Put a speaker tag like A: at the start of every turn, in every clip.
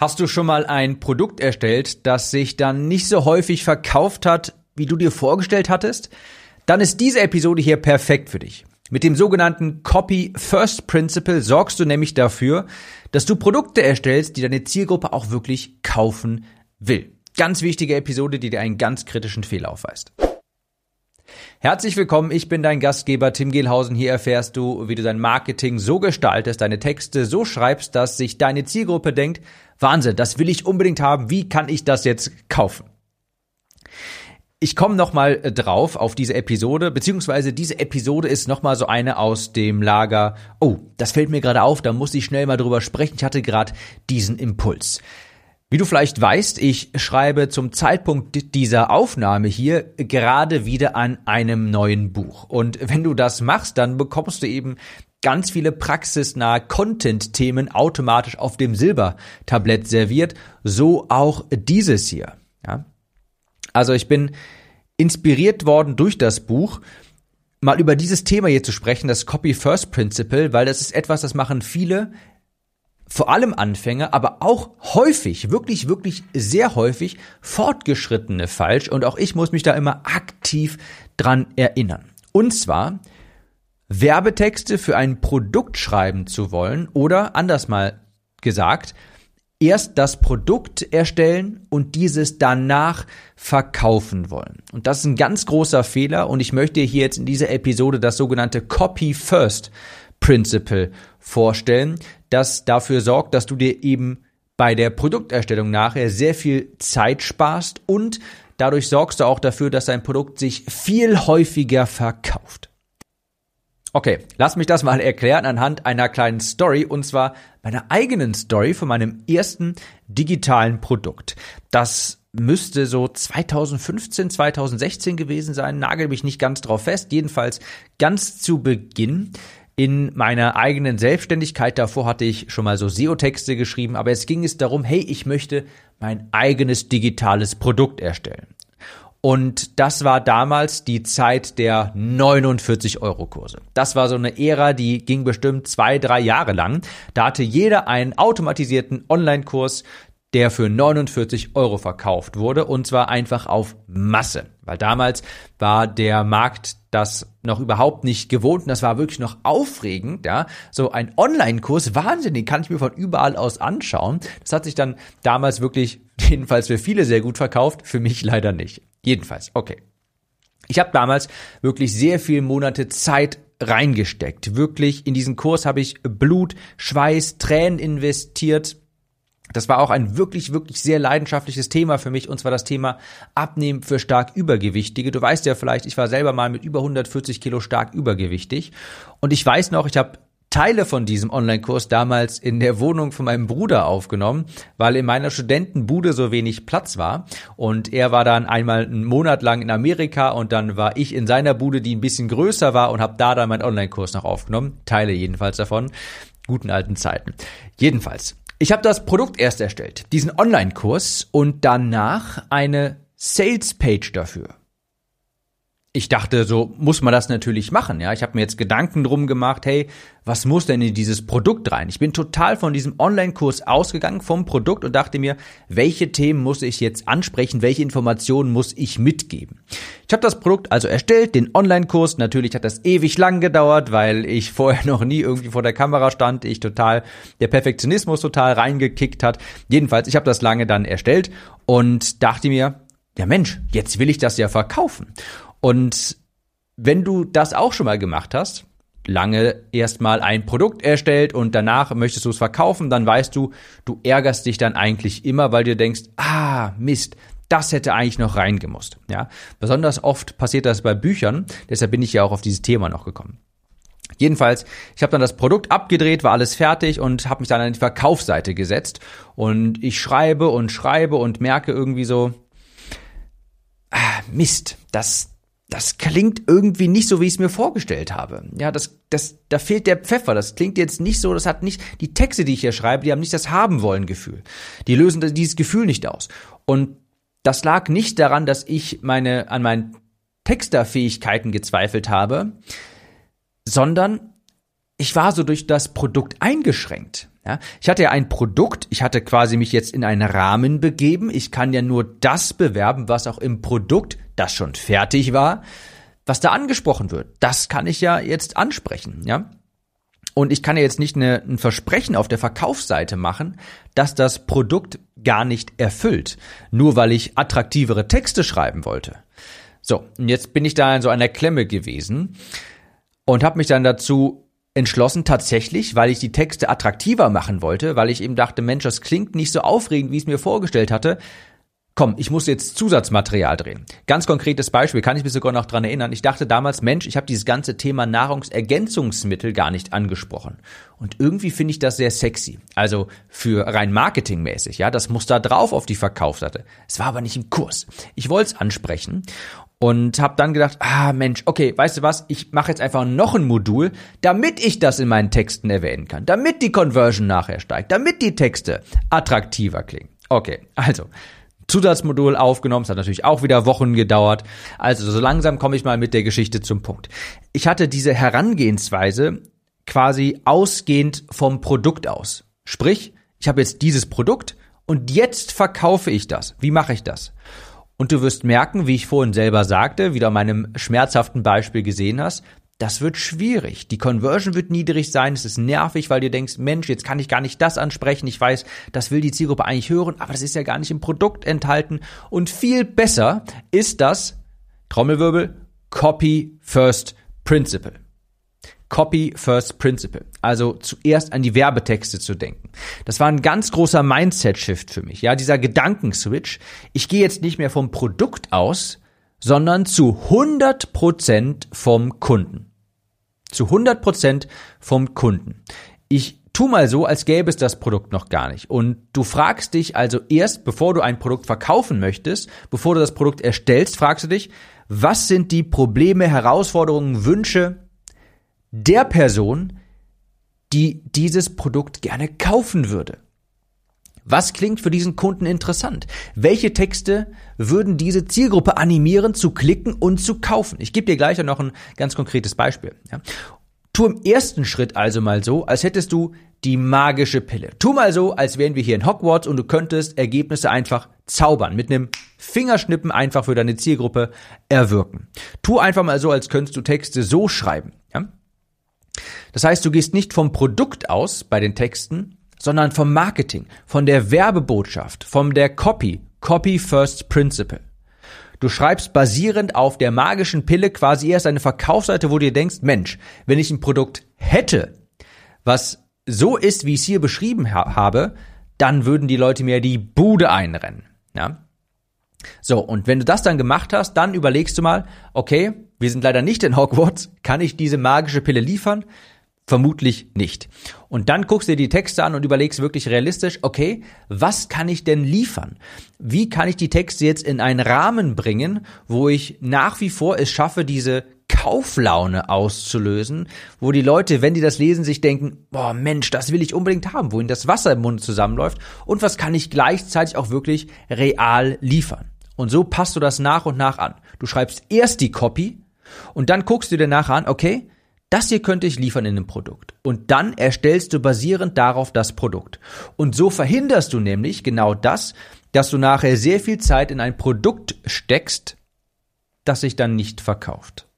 A: Hast du schon mal ein Produkt erstellt, das sich dann nicht so häufig verkauft hat, wie du dir vorgestellt hattest? Dann ist diese Episode hier perfekt für dich. Mit dem sogenannten Copy First Principle sorgst du nämlich dafür, dass du Produkte erstellst, die deine Zielgruppe auch wirklich kaufen will. Ganz wichtige Episode, die dir einen ganz kritischen Fehler aufweist. Herzlich willkommen, ich bin dein Gastgeber Tim Gehlhausen. Hier erfährst du, wie du dein Marketing so gestaltest, deine Texte so schreibst, dass sich deine Zielgruppe denkt, Wahnsinn, das will ich unbedingt haben, wie kann ich das jetzt kaufen? Ich komme nochmal äh, drauf auf diese Episode, beziehungsweise diese Episode ist nochmal so eine aus dem Lager, oh, das fällt mir gerade auf, da muss ich schnell mal drüber sprechen, ich hatte gerade diesen Impuls. Wie du vielleicht weißt, ich schreibe zum Zeitpunkt dieser Aufnahme hier gerade wieder an einem neuen Buch. Und wenn du das machst, dann bekommst du eben ganz viele praxisnahe Content-Themen automatisch auf dem Silbertablett serviert. So auch dieses hier. Ja? Also ich bin inspiriert worden durch das Buch, mal über dieses Thema hier zu sprechen, das Copy First Principle, weil das ist etwas, das machen viele vor allem Anfänger, aber auch häufig, wirklich, wirklich sehr häufig Fortgeschrittene falsch und auch ich muss mich da immer aktiv dran erinnern. Und zwar Werbetexte für ein Produkt schreiben zu wollen oder anders mal gesagt, erst das Produkt erstellen und dieses danach verkaufen wollen. Und das ist ein ganz großer Fehler und ich möchte hier jetzt in dieser Episode das sogenannte Copy First Principle vorstellen, das dafür sorgt, dass du dir eben bei der Produkterstellung nachher sehr viel Zeit sparst und dadurch sorgst du auch dafür, dass dein Produkt sich viel häufiger verkauft. Okay, lass mich das mal erklären anhand einer kleinen Story und zwar meiner eigenen Story von meinem ersten digitalen Produkt. Das müsste so 2015, 2016 gewesen sein, nagel mich nicht ganz drauf fest, jedenfalls ganz zu Beginn in meiner eigenen Selbstständigkeit. Davor hatte ich schon mal so SEO-Texte geschrieben, aber jetzt ging es darum, hey, ich möchte mein eigenes digitales Produkt erstellen. Und das war damals die Zeit der 49 Euro Kurse. Das war so eine Ära, die ging bestimmt zwei, drei Jahre lang. Da hatte jeder einen automatisierten Online-Kurs, der für 49 Euro verkauft wurde und zwar einfach auf Masse. Weil damals war der Markt das noch überhaupt nicht gewohnt und das war wirklich noch aufregend, ja. So ein Online-Kurs, Wahnsinn, den kann ich mir von überall aus anschauen. Das hat sich dann damals wirklich, jedenfalls für viele sehr gut verkauft, für mich leider nicht. Jedenfalls, okay. Ich habe damals wirklich sehr viele Monate Zeit reingesteckt. Wirklich in diesen Kurs habe ich Blut, Schweiß, Tränen investiert das war auch ein wirklich, wirklich sehr leidenschaftliches Thema für mich, und zwar das Thema Abnehmen für stark Übergewichtige. Du weißt ja vielleicht, ich war selber mal mit über 140 Kilo stark übergewichtig. Und ich weiß noch, ich habe Teile von diesem Online-Kurs damals in der Wohnung von meinem Bruder aufgenommen, weil in meiner Studentenbude so wenig Platz war. Und er war dann einmal einen Monat lang in Amerika und dann war ich in seiner Bude, die ein bisschen größer war und habe da dann meinen Online-Kurs noch aufgenommen. Teile jedenfalls davon. Guten alten Zeiten. Jedenfalls, ich habe das Produkt erst erstellt, diesen Online-Kurs und danach eine Sales-Page dafür ich dachte, so muss man das natürlich machen. Ja, ich habe mir jetzt Gedanken drum gemacht, hey, was muss denn in dieses Produkt rein? Ich bin total von diesem Online-Kurs ausgegangen vom Produkt und dachte mir, welche Themen muss ich jetzt ansprechen, welche Informationen muss ich mitgeben? Ich habe das Produkt also erstellt, den Online-Kurs. Natürlich hat das ewig lang gedauert, weil ich vorher noch nie irgendwie vor der Kamera stand. Ich total der Perfektionismus total reingekickt hat. Jedenfalls, ich habe das lange dann erstellt und dachte mir, ja Mensch, jetzt will ich das ja verkaufen. Und wenn du das auch schon mal gemacht hast, lange erstmal ein Produkt erstellt und danach möchtest du es verkaufen, dann weißt du, du ärgerst dich dann eigentlich immer, weil du denkst, ah, Mist, das hätte eigentlich noch reingemusst. Ja, besonders oft passiert das bei Büchern, deshalb bin ich ja auch auf dieses Thema noch gekommen. Jedenfalls, ich habe dann das Produkt abgedreht, war alles fertig und habe mich dann an die Verkaufsseite gesetzt und ich schreibe und schreibe und merke irgendwie so, Mist, das das klingt irgendwie nicht so, wie ich es mir vorgestellt habe. Ja, das, das, da fehlt der Pfeffer. Das klingt jetzt nicht so, das hat nicht, die Texte, die ich hier schreibe, die haben nicht das haben wollen Gefühl. Die lösen dieses Gefühl nicht aus. Und das lag nicht daran, dass ich meine, an meinen Texterfähigkeiten gezweifelt habe, sondern ich war so durch das Produkt eingeschränkt. Ja, ich hatte ja ein Produkt, ich hatte quasi mich jetzt in einen Rahmen begeben. Ich kann ja nur das bewerben, was auch im Produkt, das schon fertig war, was da angesprochen wird. Das kann ich ja jetzt ansprechen, ja. Und ich kann ja jetzt nicht eine, ein Versprechen auf der Verkaufsseite machen, dass das Produkt gar nicht erfüllt, nur weil ich attraktivere Texte schreiben wollte. So, und jetzt bin ich da in so einer Klemme gewesen und habe mich dann dazu entschlossen, tatsächlich, weil ich die Texte attraktiver machen wollte, weil ich eben dachte, Mensch, das klingt nicht so aufregend, wie ich es mir vorgestellt hatte. Komm, ich muss jetzt Zusatzmaterial drehen. Ganz konkretes Beispiel, kann ich mich sogar noch dran erinnern. Ich dachte damals, Mensch, ich habe dieses ganze Thema Nahrungsergänzungsmittel gar nicht angesprochen. Und irgendwie finde ich das sehr sexy. Also für rein marketingmäßig, ja, das muss da drauf auf die Verkaufsseite. Es war aber nicht im Kurs. Ich wollte es ansprechen und habe dann gedacht, ah Mensch, okay, weißt du was, ich mache jetzt einfach noch ein Modul, damit ich das in meinen Texten erwähnen kann, damit die Conversion nachher steigt, damit die Texte attraktiver klingen. Okay, also Zusatzmodul aufgenommen, es hat natürlich auch wieder Wochen gedauert. Also so langsam komme ich mal mit der Geschichte zum Punkt. Ich hatte diese Herangehensweise quasi ausgehend vom Produkt aus. Sprich, ich habe jetzt dieses Produkt und jetzt verkaufe ich das. Wie mache ich das? Und du wirst merken, wie ich vorhin selber sagte, wieder meinem schmerzhaften Beispiel gesehen hast, das wird schwierig. Die Conversion wird niedrig sein. Es ist nervig, weil du denkst, Mensch, jetzt kann ich gar nicht das ansprechen. Ich weiß, das will die Zielgruppe eigentlich hören, aber das ist ja gar nicht im Produkt enthalten. Und viel besser ist das, Trommelwirbel, Copy First Principle. Copy First Principle. Also zuerst an die Werbetexte zu denken. Das war ein ganz großer Mindset-Shift für mich. Ja, dieser Gedankenswitch. Ich gehe jetzt nicht mehr vom Produkt aus, sondern zu 100 Prozent vom Kunden. Zu 100 Prozent vom Kunden. Ich tu mal so, als gäbe es das Produkt noch gar nicht. Und du fragst dich also erst, bevor du ein Produkt verkaufen möchtest, bevor du das Produkt erstellst, fragst du dich, was sind die Probleme, Herausforderungen, Wünsche, der Person, die dieses Produkt gerne kaufen würde. Was klingt für diesen Kunden interessant? Welche Texte würden diese Zielgruppe animieren, zu klicken und zu kaufen? Ich gebe dir gleich noch ein ganz konkretes Beispiel. Ja. Tu im ersten Schritt also mal so, als hättest du die magische Pille. Tu mal so, als wären wir hier in Hogwarts und du könntest Ergebnisse einfach zaubern, mit einem Fingerschnippen einfach für deine Zielgruppe erwirken. Tu einfach mal so, als könntest du Texte so schreiben. Ja? Das heißt, du gehst nicht vom Produkt aus bei den Texten, sondern vom Marketing, von der Werbebotschaft, von der Copy, Copy First Principle. Du schreibst basierend auf der magischen Pille quasi erst eine Verkaufsseite, wo du dir denkst, Mensch, wenn ich ein Produkt hätte, was so ist, wie ich es hier beschrieben ha habe, dann würden die Leute mir die Bude einrennen. Ja? So, und wenn du das dann gemacht hast, dann überlegst du mal, okay, wir sind leider nicht in Hogwarts, kann ich diese magische Pille liefern? Vermutlich nicht. Und dann guckst du dir die Texte an und überlegst wirklich realistisch, okay, was kann ich denn liefern? Wie kann ich die Texte jetzt in einen Rahmen bringen, wo ich nach wie vor es schaffe, diese Kauflaune auszulösen, wo die Leute, wenn die das lesen, sich denken, boah Mensch, das will ich unbedingt haben, wo ihnen das Wasser im Mund zusammenläuft und was kann ich gleichzeitig auch wirklich real liefern. Und so passt du das nach und nach an. Du schreibst erst die Copy und dann guckst du dir nachher an, okay, das hier könnte ich liefern in einem Produkt. Und dann erstellst du basierend darauf das Produkt. Und so verhinderst du nämlich genau das, dass du nachher sehr viel Zeit in ein Produkt steckst, das sich dann nicht verkauft.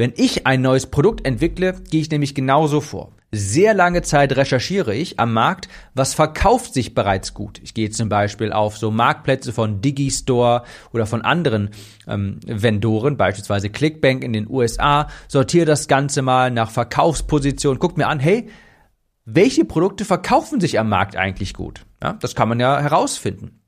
A: Wenn ich ein neues Produkt entwickle, gehe ich nämlich genauso vor. Sehr lange Zeit recherchiere ich am Markt, was verkauft sich bereits gut. Ich gehe zum Beispiel auf so Marktplätze von Digistore oder von anderen ähm, Vendoren, beispielsweise Clickbank in den USA, sortiere das Ganze mal nach Verkaufsposition, guck mir an, hey, welche Produkte verkaufen sich am Markt eigentlich gut? Ja, das kann man ja herausfinden.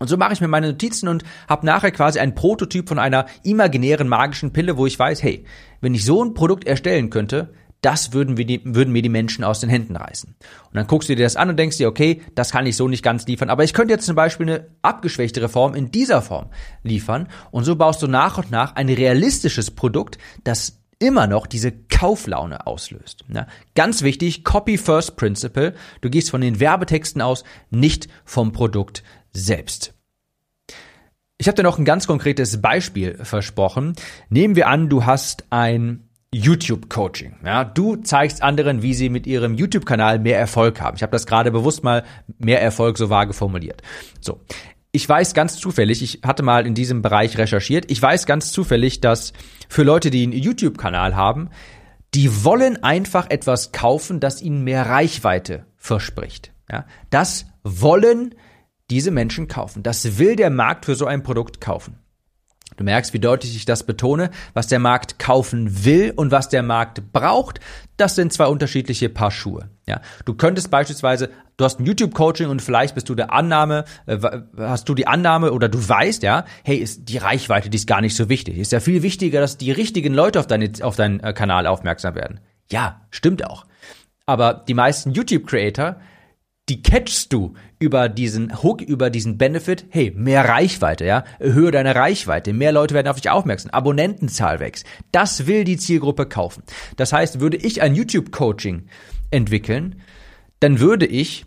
A: Und so mache ich mir meine Notizen und habe nachher quasi einen Prototyp von einer imaginären magischen Pille, wo ich weiß, hey, wenn ich so ein Produkt erstellen könnte, das würden, wir die, würden mir die Menschen aus den Händen reißen. Und dann guckst du dir das an und denkst dir, okay, das kann ich so nicht ganz liefern, aber ich könnte jetzt zum Beispiel eine abgeschwächtere Form in dieser Form liefern. Und so baust du nach und nach ein realistisches Produkt, das immer noch diese Kauflaune auslöst. Ja, ganz wichtig, Copy First Principle. Du gehst von den Werbetexten aus, nicht vom Produkt selbst. Ich habe dir noch ein ganz konkretes Beispiel versprochen. Nehmen wir an, du hast ein YouTube-Coaching. Ja, du zeigst anderen, wie sie mit ihrem YouTube-Kanal mehr Erfolg haben. Ich habe das gerade bewusst mal mehr Erfolg so vage formuliert. So. Ich weiß ganz zufällig, ich hatte mal in diesem Bereich recherchiert, ich weiß ganz zufällig, dass für Leute, die einen YouTube-Kanal haben, die wollen einfach etwas kaufen, das ihnen mehr Reichweite verspricht. Ja, das wollen diese Menschen kaufen. Das will der Markt für so ein Produkt kaufen. Du merkst, wie deutlich ich das betone. Was der Markt kaufen will und was der Markt braucht, das sind zwei unterschiedliche Paar Schuhe. Ja, du könntest beispielsweise, du hast ein YouTube-Coaching und vielleicht bist du der Annahme, äh, hast du die Annahme oder du weißt, ja, hey, ist die Reichweite, die ist gar nicht so wichtig. Ist ja viel wichtiger, dass die richtigen Leute auf, deine, auf deinen äh, Kanal aufmerksam werden. Ja, stimmt auch. Aber die meisten YouTube-Creator die catchst du über diesen Hook, über diesen Benefit, hey, mehr Reichweite, ja, erhöhe deine Reichweite, mehr Leute werden auf dich aufmerksam, Abonnentenzahl wächst. Das will die Zielgruppe kaufen. Das heißt, würde ich ein YouTube-Coaching entwickeln, dann würde ich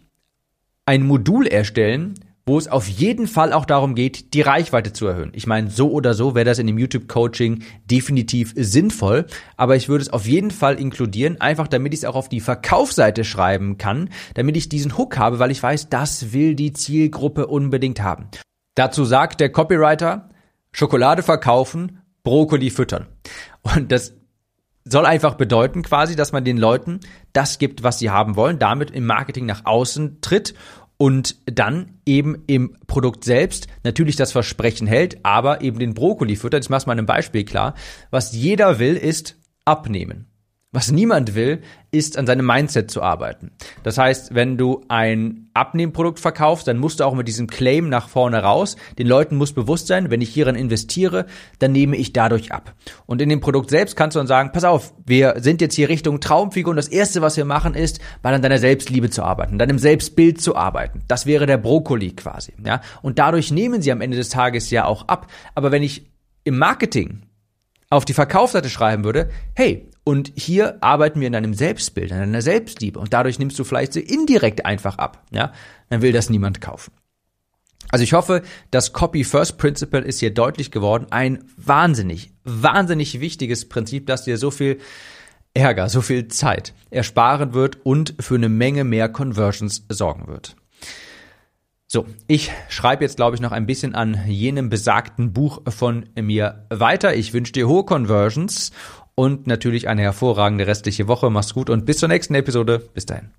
A: ein Modul erstellen, wo es auf jeden Fall auch darum geht, die Reichweite zu erhöhen. Ich meine, so oder so wäre das in dem YouTube-Coaching definitiv sinnvoll, aber ich würde es auf jeden Fall inkludieren, einfach damit ich es auch auf die Verkaufsseite schreiben kann, damit ich diesen Hook habe, weil ich weiß, das will die Zielgruppe unbedingt haben. Dazu sagt der Copywriter, Schokolade verkaufen, Brokkoli füttern. Und das soll einfach bedeuten quasi, dass man den Leuten das gibt, was sie haben wollen, damit im Marketing nach außen tritt und dann eben im Produkt selbst natürlich das Versprechen hält, aber eben den Brokkoli füttert. Ich mache es mal in einem Beispiel klar. Was jeder will, ist abnehmen. Was niemand will, ist an seinem Mindset zu arbeiten. Das heißt, wenn du ein Abnehmprodukt verkaufst, dann musst du auch mit diesem Claim nach vorne raus. Den Leuten muss bewusst sein, wenn ich hieran investiere, dann nehme ich dadurch ab. Und in dem Produkt selbst kannst du dann sagen, pass auf, wir sind jetzt hier Richtung Traumfigur und das erste, was wir machen, ist, mal an deiner Selbstliebe zu arbeiten, deinem Selbstbild zu arbeiten. Das wäre der Brokkoli quasi, ja. Und dadurch nehmen sie am Ende des Tages ja auch ab. Aber wenn ich im Marketing auf die Verkaufsseite schreiben würde, hey, und hier arbeiten wir in einem Selbstbild, in einer Selbstliebe. Und dadurch nimmst du vielleicht so indirekt einfach ab. Ja, dann will das niemand kaufen. Also ich hoffe, das Copy First Principle ist hier deutlich geworden. Ein wahnsinnig, wahnsinnig wichtiges Prinzip, das dir so viel Ärger, so viel Zeit ersparen wird und für eine Menge mehr Conversions sorgen wird. So, ich schreibe jetzt, glaube ich, noch ein bisschen an jenem besagten Buch von mir weiter. Ich wünsche dir hohe Conversions und natürlich eine hervorragende restliche Woche. Mach's gut und bis zur nächsten Episode. Bis dahin.